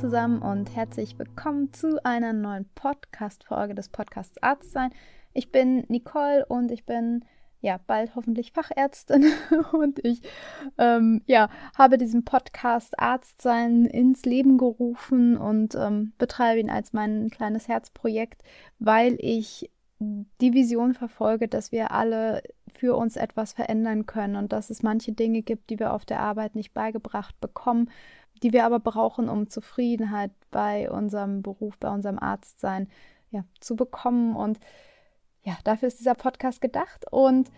zusammen und herzlich willkommen zu einer neuen Podcast-Folge des Podcasts Arztsein. Ich bin Nicole und ich bin ja bald hoffentlich Fachärztin und ich ähm, ja habe diesen Podcast Arztsein ins Leben gerufen und ähm, betreibe ihn als mein kleines Herzprojekt, weil ich die Vision verfolge, dass wir alle für uns etwas verändern können und dass es manche Dinge gibt, die wir auf der Arbeit nicht beigebracht bekommen, die wir aber brauchen, um Zufriedenheit bei unserem Beruf, bei unserem Arztsein ja, zu bekommen. Und ja, dafür ist dieser Podcast gedacht. Und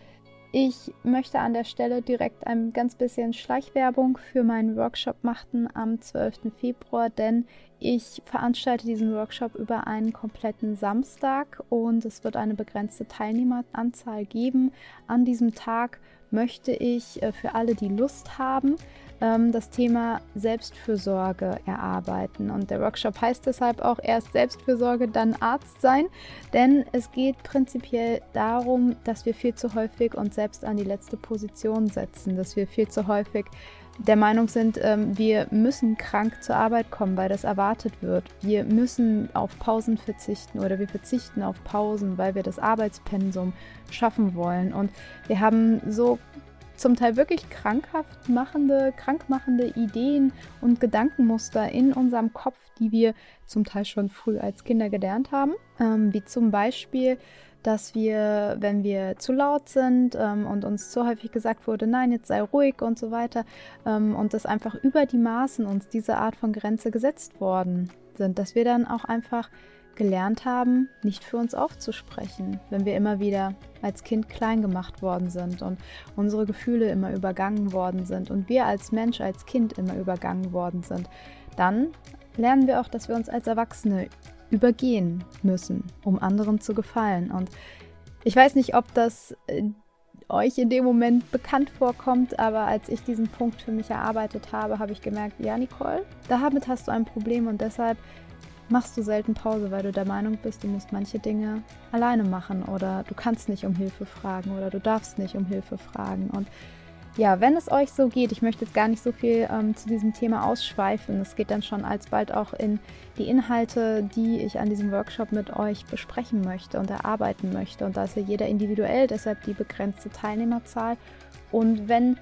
ich möchte an der Stelle direkt ein ganz bisschen Schleichwerbung für meinen Workshop machen am 12. Februar, denn ich veranstalte diesen Workshop über einen kompletten Samstag und es wird eine begrenzte Teilnehmeranzahl geben. An diesem Tag möchte ich äh, für alle, die Lust haben, ähm, das Thema Selbstfürsorge erarbeiten. Und der Workshop heißt deshalb auch erst Selbstfürsorge, dann Arzt sein, denn es geht prinzipiell darum, dass wir viel zu häufig uns selbst an die letzte Position setzen, dass wir viel zu häufig der Meinung sind, ähm, wir müssen krank zur Arbeit kommen, weil das erwartet wird. Wir müssen auf Pausen verzichten oder wir verzichten auf Pausen, weil wir das Arbeitspensum schaffen wollen. Und wir haben so zum Teil wirklich krankhaft machende, krankmachende Ideen und Gedankenmuster in unserem Kopf, die wir zum Teil schon früh als Kinder gelernt haben. Ähm, wie zum Beispiel, dass wir, wenn wir zu laut sind ähm, und uns zu häufig gesagt wurde, nein, jetzt sei ruhig und so weiter, ähm, und dass einfach über die Maßen uns diese Art von Grenze gesetzt worden sind, dass wir dann auch einfach gelernt haben, nicht für uns aufzusprechen, wenn wir immer wieder als Kind klein gemacht worden sind und unsere Gefühle immer übergangen worden sind und wir als Mensch, als Kind immer übergangen worden sind, dann lernen wir auch, dass wir uns als Erwachsene übergehen müssen, um anderen zu gefallen. Und ich weiß nicht, ob das äh, euch in dem Moment bekannt vorkommt, aber als ich diesen Punkt für mich erarbeitet habe, habe ich gemerkt, ja, Nicole, damit hast du ein Problem und deshalb machst du selten Pause, weil du der Meinung bist, du musst manche Dinge alleine machen oder du kannst nicht um Hilfe fragen oder du darfst nicht um Hilfe fragen. Und ja, wenn es euch so geht, ich möchte jetzt gar nicht so viel ähm, zu diesem Thema ausschweifen. Es geht dann schon alsbald auch in die Inhalte, die ich an diesem Workshop mit euch besprechen möchte und erarbeiten möchte. Und da ist ja jeder individuell, deshalb die begrenzte Teilnehmerzahl. Und wenn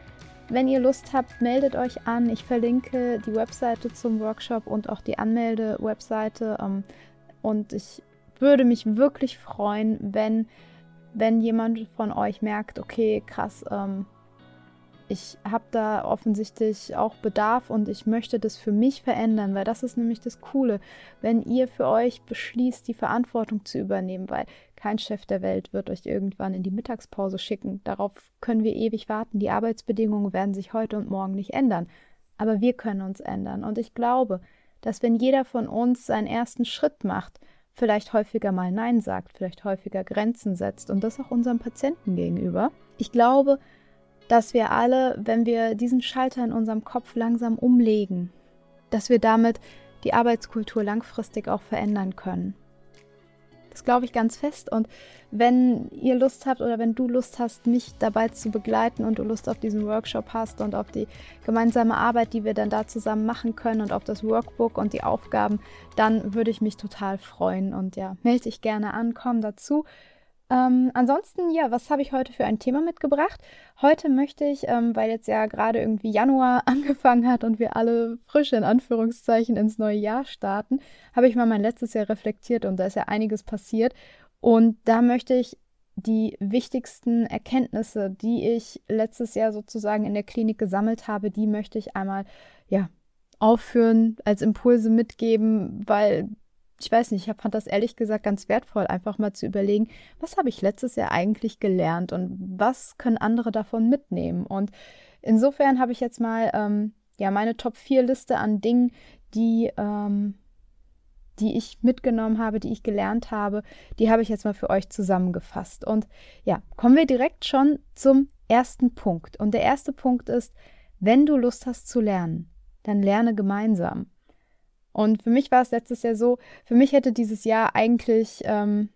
wenn ihr Lust habt, meldet euch an. Ich verlinke die Webseite zum Workshop und auch die Anmelde-Webseite. Ähm, und ich würde mich wirklich freuen, wenn, wenn jemand von euch merkt, okay, krass, ähm, ich habe da offensichtlich auch Bedarf und ich möchte das für mich verändern, weil das ist nämlich das Coole, wenn ihr für euch beschließt, die Verantwortung zu übernehmen, weil kein Chef der Welt wird euch irgendwann in die Mittagspause schicken. Darauf können wir ewig warten. Die Arbeitsbedingungen werden sich heute und morgen nicht ändern. Aber wir können uns ändern. Und ich glaube, dass wenn jeder von uns seinen ersten Schritt macht, vielleicht häufiger mal Nein sagt, vielleicht häufiger Grenzen setzt und das auch unserem Patienten gegenüber. Ich glaube, dass wir alle, wenn wir diesen Schalter in unserem Kopf langsam umlegen, dass wir damit die Arbeitskultur langfristig auch verändern können. Das glaube ich ganz fest. Und wenn ihr Lust habt oder wenn du Lust hast, mich dabei zu begleiten und du Lust auf diesen Workshop hast und auf die gemeinsame Arbeit, die wir dann da zusammen machen können und auf das Workbook und die Aufgaben, dann würde ich mich total freuen. Und ja, melde dich gerne an, komm dazu. Ähm, ansonsten, ja, was habe ich heute für ein Thema mitgebracht? Heute möchte ich, ähm, weil jetzt ja gerade irgendwie Januar angefangen hat und wir alle frisch in Anführungszeichen ins neue Jahr starten, habe ich mal mein letztes Jahr reflektiert und da ist ja einiges passiert. Und da möchte ich die wichtigsten Erkenntnisse, die ich letztes Jahr sozusagen in der Klinik gesammelt habe, die möchte ich einmal, ja, aufführen, als Impulse mitgeben, weil ich weiß nicht, ich fand das ehrlich gesagt ganz wertvoll, einfach mal zu überlegen, was habe ich letztes Jahr eigentlich gelernt und was können andere davon mitnehmen. Und insofern habe ich jetzt mal ähm, ja meine Top 4 Liste an Dingen, die, ähm, die ich mitgenommen habe, die ich gelernt habe, die habe ich jetzt mal für euch zusammengefasst. Und ja, kommen wir direkt schon zum ersten Punkt. Und der erste Punkt ist, wenn du Lust hast zu lernen, dann lerne gemeinsam. Und für mich war es letztes Jahr so, für mich hätte dieses Jahr eigentlich, ähm,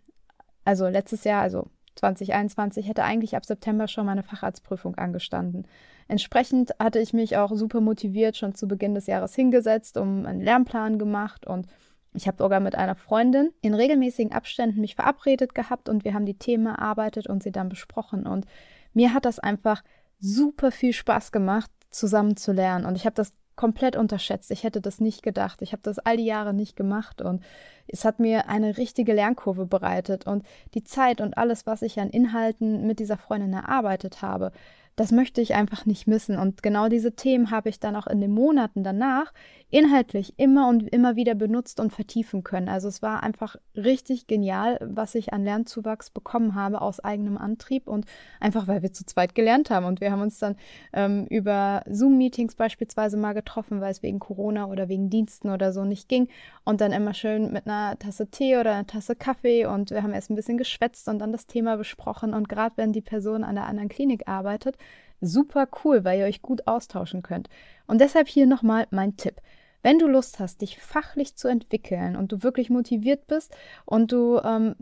also letztes Jahr, also 2021 hätte eigentlich ab September schon meine Facharztprüfung angestanden. Entsprechend hatte ich mich auch super motiviert schon zu Beginn des Jahres hingesetzt, um einen Lernplan gemacht und ich habe sogar mit einer Freundin in regelmäßigen Abständen mich verabredet gehabt und wir haben die Themen erarbeitet und sie dann besprochen. Und mir hat das einfach super viel Spaß gemacht, zusammen zu lernen. Und ich habe das komplett unterschätzt. Ich hätte das nicht gedacht. Ich habe das all die Jahre nicht gemacht und es hat mir eine richtige Lernkurve bereitet und die Zeit und alles, was ich an Inhalten mit dieser Freundin erarbeitet habe, das möchte ich einfach nicht missen. Und genau diese Themen habe ich dann auch in den Monaten danach inhaltlich immer und immer wieder benutzt und vertiefen können. Also es war einfach richtig genial, was ich an Lernzuwachs bekommen habe aus eigenem Antrieb und einfach, weil wir zu zweit gelernt haben. Und wir haben uns dann ähm, über Zoom-Meetings beispielsweise mal getroffen, weil es wegen Corona oder wegen Diensten oder so nicht ging. Und dann immer schön mit einer Tasse Tee oder einer Tasse Kaffee und wir haben erst ein bisschen geschwätzt und dann das Thema besprochen. Und gerade wenn die Person an der anderen Klinik arbeitet, super cool, weil ihr euch gut austauschen könnt. Und deshalb hier nochmal mein Tipp. Wenn du Lust hast, dich fachlich zu entwickeln und du wirklich motiviert bist und du ähm,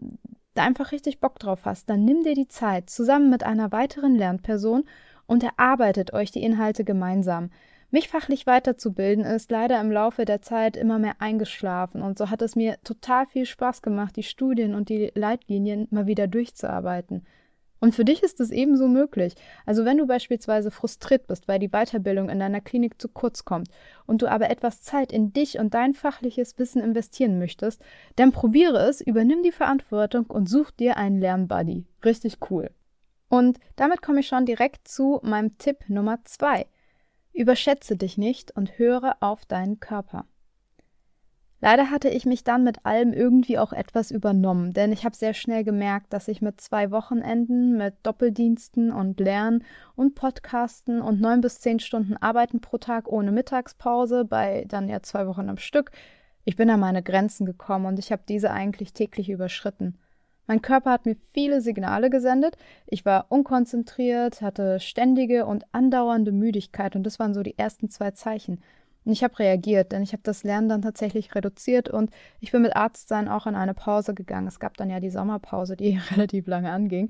da einfach richtig Bock drauf hast, dann nimm dir die Zeit zusammen mit einer weiteren Lernperson und erarbeitet euch die Inhalte gemeinsam. Mich fachlich weiterzubilden ist leider im Laufe der Zeit immer mehr eingeschlafen und so hat es mir total viel Spaß gemacht, die Studien und die Leitlinien mal wieder durchzuarbeiten. Und für dich ist es ebenso möglich. Also wenn du beispielsweise frustriert bist, weil die Weiterbildung in deiner Klinik zu kurz kommt und du aber etwas Zeit in dich und dein fachliches Wissen investieren möchtest, dann probiere es, übernimm die Verantwortung und such dir einen Lernbuddy. Richtig cool. Und damit komme ich schon direkt zu meinem Tipp Nummer zwei. Überschätze dich nicht und höre auf deinen Körper. Leider hatte ich mich dann mit allem irgendwie auch etwas übernommen, denn ich habe sehr schnell gemerkt, dass ich mit zwei Wochenenden, mit Doppeldiensten und Lernen und Podcasten und neun bis zehn Stunden Arbeiten pro Tag ohne Mittagspause, bei dann ja zwei Wochen am Stück, ich bin an meine Grenzen gekommen und ich habe diese eigentlich täglich überschritten. Mein Körper hat mir viele Signale gesendet. Ich war unkonzentriert, hatte ständige und andauernde Müdigkeit und das waren so die ersten zwei Zeichen. Und ich habe reagiert, denn ich habe das Lernen dann tatsächlich reduziert und ich bin mit Arztsein auch in eine Pause gegangen. Es gab dann ja die Sommerpause, die relativ lange anging.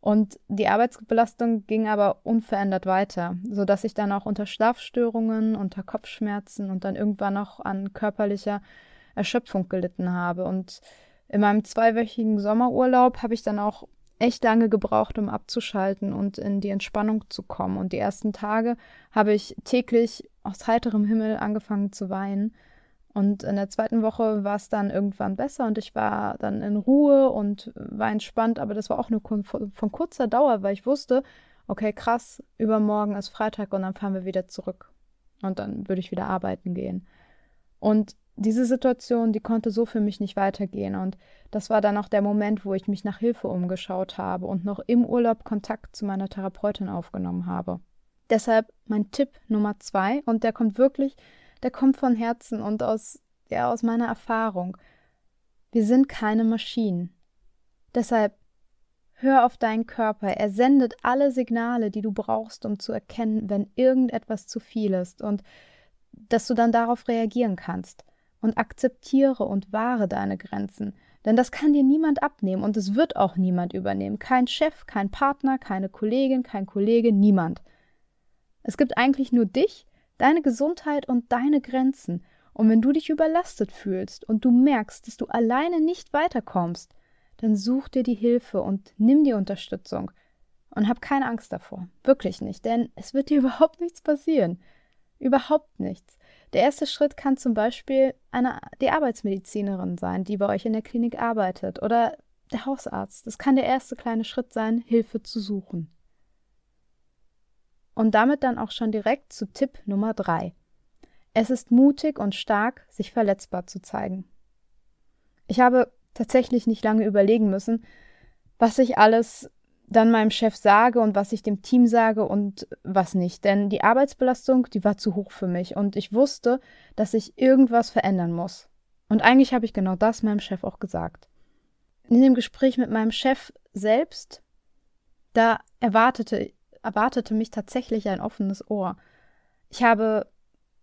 Und die Arbeitsbelastung ging aber unverändert weiter, sodass ich dann auch unter Schlafstörungen, unter Kopfschmerzen und dann irgendwann auch an körperlicher Erschöpfung gelitten habe. Und in meinem zweiwöchigen Sommerurlaub habe ich dann auch echt lange gebraucht, um abzuschalten und in die Entspannung zu kommen. Und die ersten Tage habe ich täglich aus heiterem Himmel angefangen zu weinen. Und in der zweiten Woche war es dann irgendwann besser und ich war dann in Ruhe und war entspannt, aber das war auch nur von kurzer Dauer, weil ich wusste, okay, krass, übermorgen ist Freitag und dann fahren wir wieder zurück. Und dann würde ich wieder arbeiten gehen. Und diese Situation, die konnte so für mich nicht weitergehen. Und das war dann auch der Moment, wo ich mich nach Hilfe umgeschaut habe und noch im Urlaub Kontakt zu meiner Therapeutin aufgenommen habe. Deshalb mein Tipp Nummer zwei, und der kommt wirklich, der kommt von Herzen und aus, ja, aus meiner Erfahrung. Wir sind keine Maschinen. Deshalb hör auf deinen Körper. Er sendet alle Signale, die du brauchst, um zu erkennen, wenn irgendetwas zu viel ist und dass du dann darauf reagieren kannst und akzeptiere und wahre deine Grenzen. Denn das kann dir niemand abnehmen und es wird auch niemand übernehmen. Kein Chef, kein Partner, keine Kollegin, kein Kollege, niemand. Es gibt eigentlich nur dich, deine Gesundheit und deine Grenzen. Und wenn du dich überlastet fühlst und du merkst, dass du alleine nicht weiterkommst, dann such dir die Hilfe und nimm die Unterstützung. Und hab keine Angst davor. Wirklich nicht, denn es wird dir überhaupt nichts passieren. Überhaupt nichts. Der erste Schritt kann zum Beispiel eine, die Arbeitsmedizinerin sein, die bei euch in der Klinik arbeitet, oder der Hausarzt. Das kann der erste kleine Schritt sein, Hilfe zu suchen. Und damit dann auch schon direkt zu Tipp Nummer drei. Es ist mutig und stark, sich verletzbar zu zeigen. Ich habe tatsächlich nicht lange überlegen müssen, was ich alles dann meinem Chef sage und was ich dem Team sage und was nicht. Denn die Arbeitsbelastung, die war zu hoch für mich und ich wusste, dass ich irgendwas verändern muss. Und eigentlich habe ich genau das meinem Chef auch gesagt. In dem Gespräch mit meinem Chef selbst, da erwartete, erwartete mich tatsächlich ein offenes Ohr. Ich habe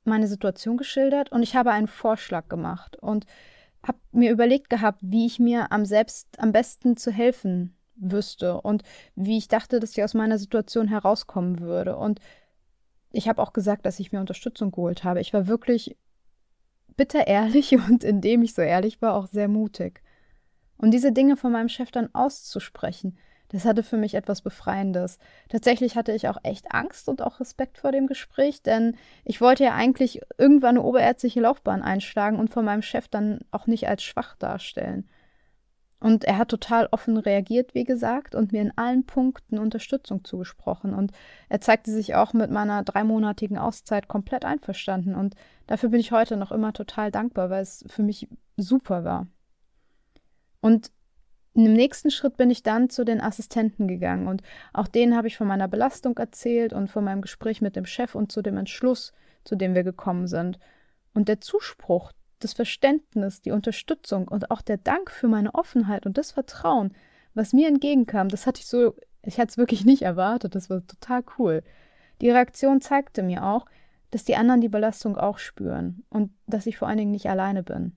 meine Situation geschildert und ich habe einen Vorschlag gemacht und habe mir überlegt gehabt, wie ich mir am selbst am besten zu helfen wüsste und wie ich dachte, dass ich aus meiner Situation herauskommen würde. Und ich habe auch gesagt, dass ich mir Unterstützung geholt habe. Ich war wirklich bitter ehrlich und indem ich so ehrlich war, auch sehr mutig. Und diese Dinge von meinem Chef dann auszusprechen, das hatte für mich etwas Befreiendes. Tatsächlich hatte ich auch echt Angst und auch Respekt vor dem Gespräch, denn ich wollte ja eigentlich irgendwann eine oberärztliche Laufbahn einschlagen und von meinem Chef dann auch nicht als schwach darstellen. Und er hat total offen reagiert, wie gesagt, und mir in allen Punkten Unterstützung zugesprochen. Und er zeigte sich auch mit meiner dreimonatigen Auszeit komplett einverstanden. Und dafür bin ich heute noch immer total dankbar, weil es für mich super war. Und im nächsten Schritt bin ich dann zu den Assistenten gegangen und auch denen habe ich von meiner Belastung erzählt und von meinem Gespräch mit dem Chef und zu dem Entschluss, zu dem wir gekommen sind. Und der Zuspruch, das Verständnis, die Unterstützung und auch der Dank für meine Offenheit und das Vertrauen, was mir entgegenkam, das hatte ich so, ich hatte es wirklich nicht erwartet, das war total cool. Die Reaktion zeigte mir auch, dass die anderen die Belastung auch spüren und dass ich vor allen Dingen nicht alleine bin.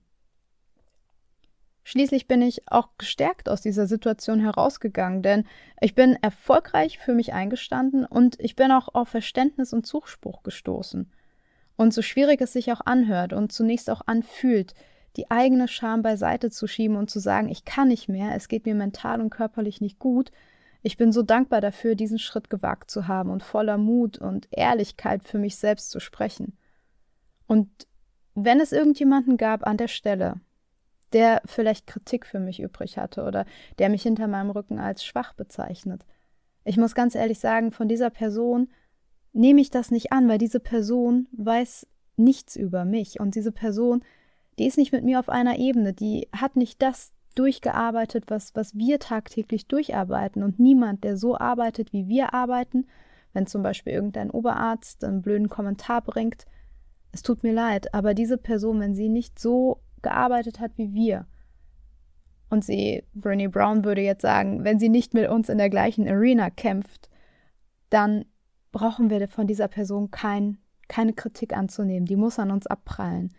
Schließlich bin ich auch gestärkt aus dieser Situation herausgegangen, denn ich bin erfolgreich für mich eingestanden und ich bin auch auf Verständnis und Zuspruch gestoßen. Und so schwierig es sich auch anhört und zunächst auch anfühlt, die eigene Scham beiseite zu schieben und zu sagen, ich kann nicht mehr, es geht mir mental und körperlich nicht gut, ich bin so dankbar dafür, diesen Schritt gewagt zu haben und voller Mut und Ehrlichkeit für mich selbst zu sprechen. Und wenn es irgendjemanden gab an der Stelle, der vielleicht Kritik für mich übrig hatte oder der mich hinter meinem Rücken als schwach bezeichnet. Ich muss ganz ehrlich sagen, von dieser Person nehme ich das nicht an, weil diese Person weiß nichts über mich. Und diese Person, die ist nicht mit mir auf einer Ebene, die hat nicht das durchgearbeitet, was, was wir tagtäglich durcharbeiten. Und niemand, der so arbeitet, wie wir arbeiten, wenn zum Beispiel irgendein Oberarzt einen blöden Kommentar bringt, es tut mir leid, aber diese Person, wenn sie nicht so gearbeitet hat wie wir. Und sie, Bernie Brown würde jetzt sagen, wenn sie nicht mit uns in der gleichen Arena kämpft, dann brauchen wir von dieser Person kein, keine Kritik anzunehmen. Die muss an uns abprallen.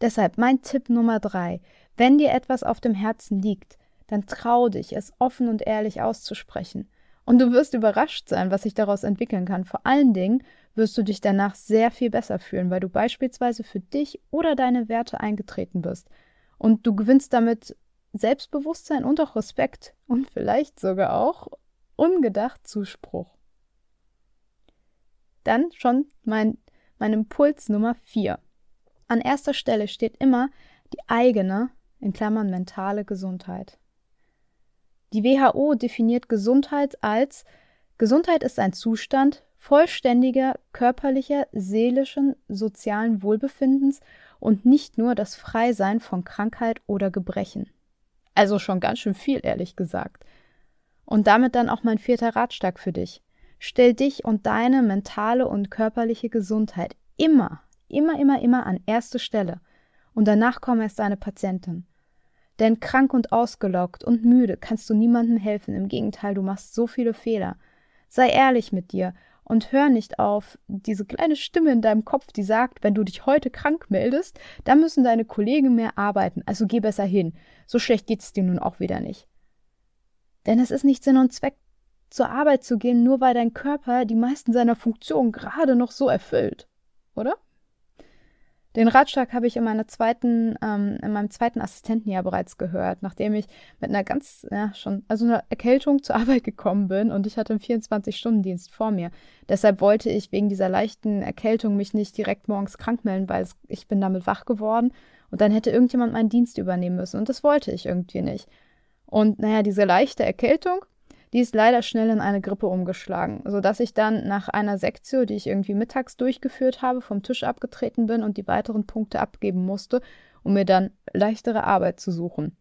Deshalb mein Tipp Nummer drei. Wenn dir etwas auf dem Herzen liegt, dann trau dich, es offen und ehrlich auszusprechen. Und du wirst überrascht sein, was sich daraus entwickeln kann. Vor allen Dingen wirst du dich danach sehr viel besser fühlen, weil du beispielsweise für dich oder deine Werte eingetreten bist. Und du gewinnst damit Selbstbewusstsein und auch Respekt und vielleicht sogar auch ungedacht Zuspruch. Dann schon mein, mein Impuls Nummer 4. An erster Stelle steht immer die eigene, in Klammern mentale Gesundheit. Die WHO definiert Gesundheit als Gesundheit ist ein Zustand vollständiger körperlicher, seelischen, sozialen Wohlbefindens und nicht nur das Freisein von Krankheit oder Gebrechen. Also schon ganz schön viel, ehrlich gesagt. Und damit dann auch mein vierter Ratschlag für dich. Stell dich und deine mentale und körperliche Gesundheit immer, immer, immer, immer an erste Stelle. Und danach kommen erst deine Patienten. Denn krank und ausgelockt und müde kannst du niemandem helfen. Im Gegenteil, du machst so viele Fehler. Sei ehrlich mit dir und hör nicht auf diese kleine Stimme in deinem Kopf, die sagt, wenn du dich heute krank meldest, dann müssen deine Kollegen mehr arbeiten. Also geh besser hin. So schlecht geht es dir nun auch wieder nicht. Denn es ist nicht Sinn und Zweck, zur Arbeit zu gehen, nur weil dein Körper die meisten seiner Funktionen gerade noch so erfüllt. Oder? Den Ratschlag habe ich in, meiner zweiten, ähm, in meinem zweiten Assistentenjahr bereits gehört, nachdem ich mit einer ganz, ja, schon, also einer Erkältung zur Arbeit gekommen bin und ich hatte einen 24-Stunden-Dienst vor mir. Deshalb wollte ich wegen dieser leichten Erkältung mich nicht direkt morgens krank melden, weil es, ich bin damit wach geworden und dann hätte irgendjemand meinen Dienst übernehmen müssen und das wollte ich irgendwie nicht. Und naja, diese leichte Erkältung, die ist leider schnell in eine Grippe umgeschlagen, sodass ich dann nach einer Sektio, die ich irgendwie mittags durchgeführt habe, vom Tisch abgetreten bin und die weiteren Punkte abgeben musste, um mir dann leichtere Arbeit zu suchen.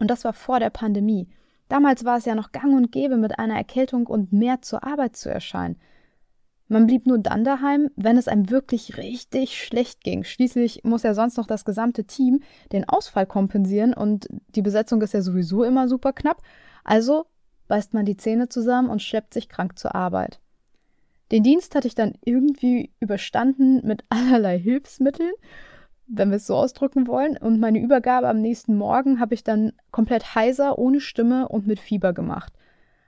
Und das war vor der Pandemie. Damals war es ja noch gang und gäbe, mit einer Erkältung und mehr zur Arbeit zu erscheinen. Man blieb nur dann daheim, wenn es einem wirklich richtig schlecht ging. Schließlich muss ja sonst noch das gesamte Team den Ausfall kompensieren und die Besetzung ist ja sowieso immer super knapp. Also beißt man die Zähne zusammen und schleppt sich krank zur Arbeit. Den Dienst hatte ich dann irgendwie überstanden mit allerlei Hilfsmitteln. wenn wir es so ausdrücken wollen. Und meine Übergabe am nächsten Morgen habe ich dann komplett heiser, ohne Stimme und mit Fieber gemacht.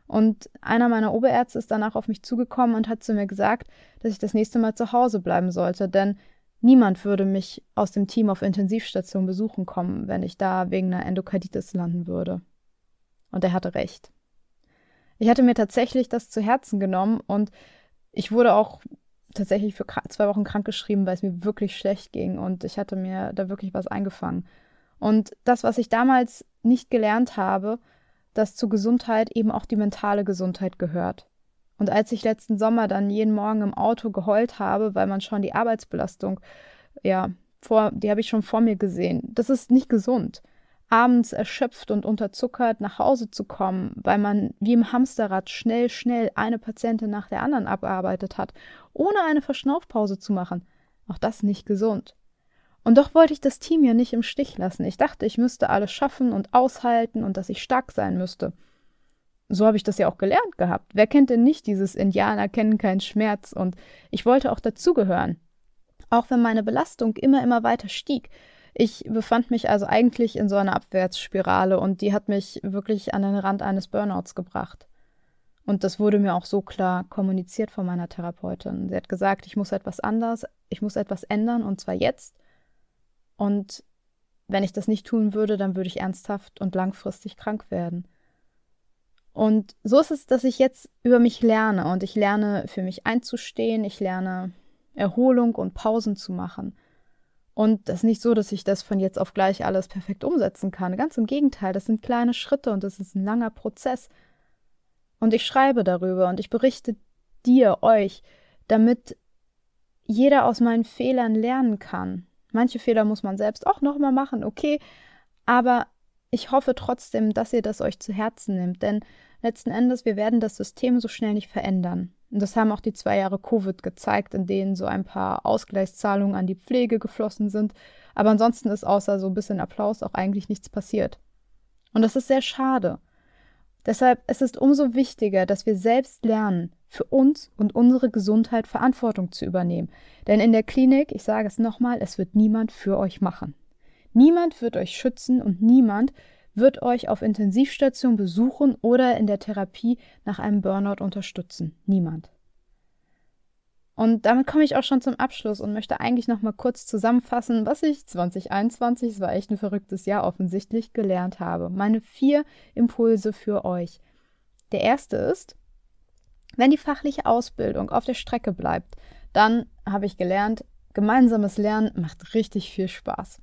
Und einer meiner Oberärzte ist danach auf mich zugekommen und hat zu mir gesagt, dass ich das nächste Mal zu Hause bleiben sollte, denn niemand würde mich aus dem Team auf Intensivstation besuchen kommen, wenn ich da wegen einer Endokarditis landen würde. Und er hatte recht. Ich hatte mir tatsächlich das zu Herzen genommen und ich wurde auch tatsächlich für zwei Wochen krankgeschrieben, weil es mir wirklich schlecht ging und ich hatte mir da wirklich was eingefangen. Und das, was ich damals nicht gelernt habe, dass zur Gesundheit eben auch die mentale Gesundheit gehört. Und als ich letzten Sommer dann jeden Morgen im Auto geheult habe, weil man schon die Arbeitsbelastung, ja, vor, die habe ich schon vor mir gesehen, das ist nicht gesund abends erschöpft und unterzuckert nach Hause zu kommen, weil man wie im Hamsterrad schnell, schnell eine Patientin nach der anderen abgearbeitet hat, ohne eine Verschnaufpause zu machen. Auch das nicht gesund. Und doch wollte ich das Team ja nicht im Stich lassen. Ich dachte, ich müsste alles schaffen und aushalten und dass ich stark sein müsste. So habe ich das ja auch gelernt gehabt. Wer kennt denn nicht dieses Indianer kennen keinen Schmerz? Und ich wollte auch dazugehören. Auch wenn meine Belastung immer, immer weiter stieg, ich befand mich also eigentlich in so einer Abwärtsspirale und die hat mich wirklich an den Rand eines Burnouts gebracht. Und das wurde mir auch so klar kommuniziert von meiner Therapeutin. Sie hat gesagt, ich muss etwas anders, ich muss etwas ändern und zwar jetzt. Und wenn ich das nicht tun würde, dann würde ich ernsthaft und langfristig krank werden. Und so ist es, dass ich jetzt über mich lerne und ich lerne für mich einzustehen, ich lerne Erholung und Pausen zu machen. Und das ist nicht so, dass ich das von jetzt auf gleich alles perfekt umsetzen kann. Ganz im Gegenteil, das sind kleine Schritte und das ist ein langer Prozess. Und ich schreibe darüber und ich berichte dir, euch, damit jeder aus meinen Fehlern lernen kann. Manche Fehler muss man selbst auch nochmal machen, okay, aber ich hoffe trotzdem, dass ihr das euch zu Herzen nehmt, denn letzten Endes, wir werden das System so schnell nicht verändern. Und das haben auch die zwei Jahre Covid gezeigt, in denen so ein paar Ausgleichszahlungen an die Pflege geflossen sind. Aber ansonsten ist außer so ein bisschen Applaus auch eigentlich nichts passiert. Und das ist sehr schade. Deshalb ist es umso wichtiger, dass wir selbst lernen, für uns und unsere Gesundheit Verantwortung zu übernehmen. Denn in der Klinik, ich sage es nochmal, es wird niemand für euch machen. Niemand wird euch schützen und niemand wird euch auf Intensivstation besuchen oder in der Therapie nach einem Burnout unterstützen. Niemand. Und damit komme ich auch schon zum Abschluss und möchte eigentlich noch mal kurz zusammenfassen, was ich 2021, es war echt ein verrücktes Jahr offensichtlich, gelernt habe. Meine vier Impulse für euch. Der erste ist, wenn die fachliche Ausbildung auf der Strecke bleibt, dann habe ich gelernt, gemeinsames Lernen macht richtig viel Spaß.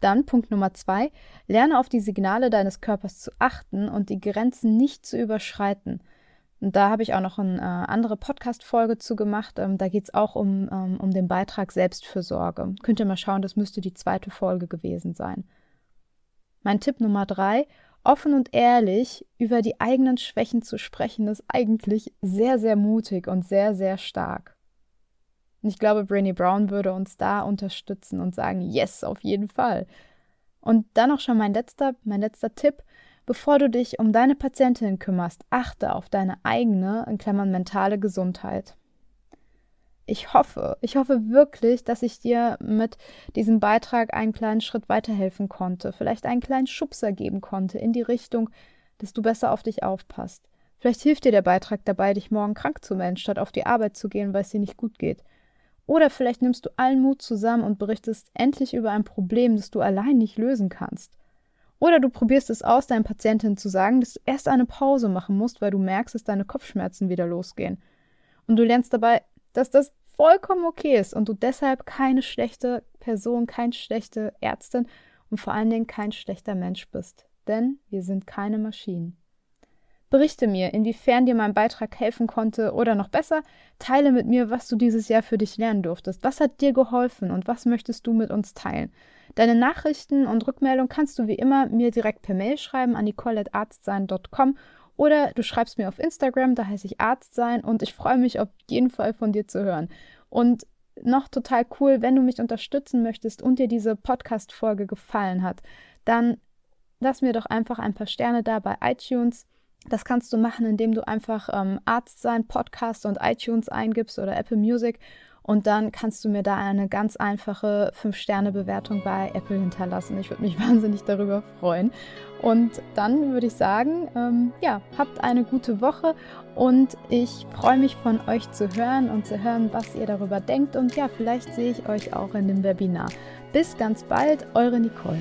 Dann Punkt Nummer zwei, lerne auf die Signale deines Körpers zu achten und die Grenzen nicht zu überschreiten. Und da habe ich auch noch eine äh, andere Podcast-Folge zu gemacht. Ähm, da geht es auch um, ähm, um den Beitrag Selbstfürsorge. Könnt ihr mal schauen, das müsste die zweite Folge gewesen sein. Mein Tipp Nummer drei, offen und ehrlich über die eigenen Schwächen zu sprechen, ist eigentlich sehr, sehr mutig und sehr, sehr stark. Und ich glaube, Brainy Brown würde uns da unterstützen und sagen, yes, auf jeden Fall. Und dann noch schon mein letzter, mein letzter Tipp. Bevor du dich um deine Patientin kümmerst, achte auf deine eigene, in Klammern mentale Gesundheit. Ich hoffe, ich hoffe wirklich, dass ich dir mit diesem Beitrag einen kleinen Schritt weiterhelfen konnte, vielleicht einen kleinen Schubser geben konnte in die Richtung, dass du besser auf dich aufpasst. Vielleicht hilft dir der Beitrag dabei, dich morgen krank zu melden, statt auf die Arbeit zu gehen, weil es dir nicht gut geht. Oder vielleicht nimmst du allen Mut zusammen und berichtest endlich über ein Problem, das du allein nicht lösen kannst. Oder du probierst es aus, deinen Patientinnen zu sagen, dass du erst eine Pause machen musst, weil du merkst, dass deine Kopfschmerzen wieder losgehen. Und du lernst dabei, dass das vollkommen okay ist und du deshalb keine schlechte Person, keine schlechte Ärztin und vor allen Dingen kein schlechter Mensch bist. Denn wir sind keine Maschinen. Berichte mir, inwiefern dir mein Beitrag helfen konnte oder noch besser, teile mit mir, was du dieses Jahr für dich lernen durftest. Was hat dir geholfen und was möchtest du mit uns teilen? Deine Nachrichten und Rückmeldungen kannst du wie immer mir direkt per Mail schreiben an nicole.arztsein.com oder du schreibst mir auf Instagram, da heiße ich Arztsein und ich freue mich auf jeden Fall von dir zu hören. Und noch total cool, wenn du mich unterstützen möchtest und dir diese Podcast-Folge gefallen hat, dann lass mir doch einfach ein paar Sterne da bei iTunes das kannst du machen, indem du einfach ähm, Arzt sein Podcast und iTunes eingibst oder Apple Music Und dann kannst du mir da eine ganz einfache 5-Sterne-Bewertung bei Apple hinterlassen. Ich würde mich wahnsinnig darüber freuen. Und dann würde ich sagen, ähm, ja, habt eine gute Woche und ich freue mich von euch zu hören und zu hören, was ihr darüber denkt. Und ja, vielleicht sehe ich euch auch in dem Webinar. Bis ganz bald, eure Nicole.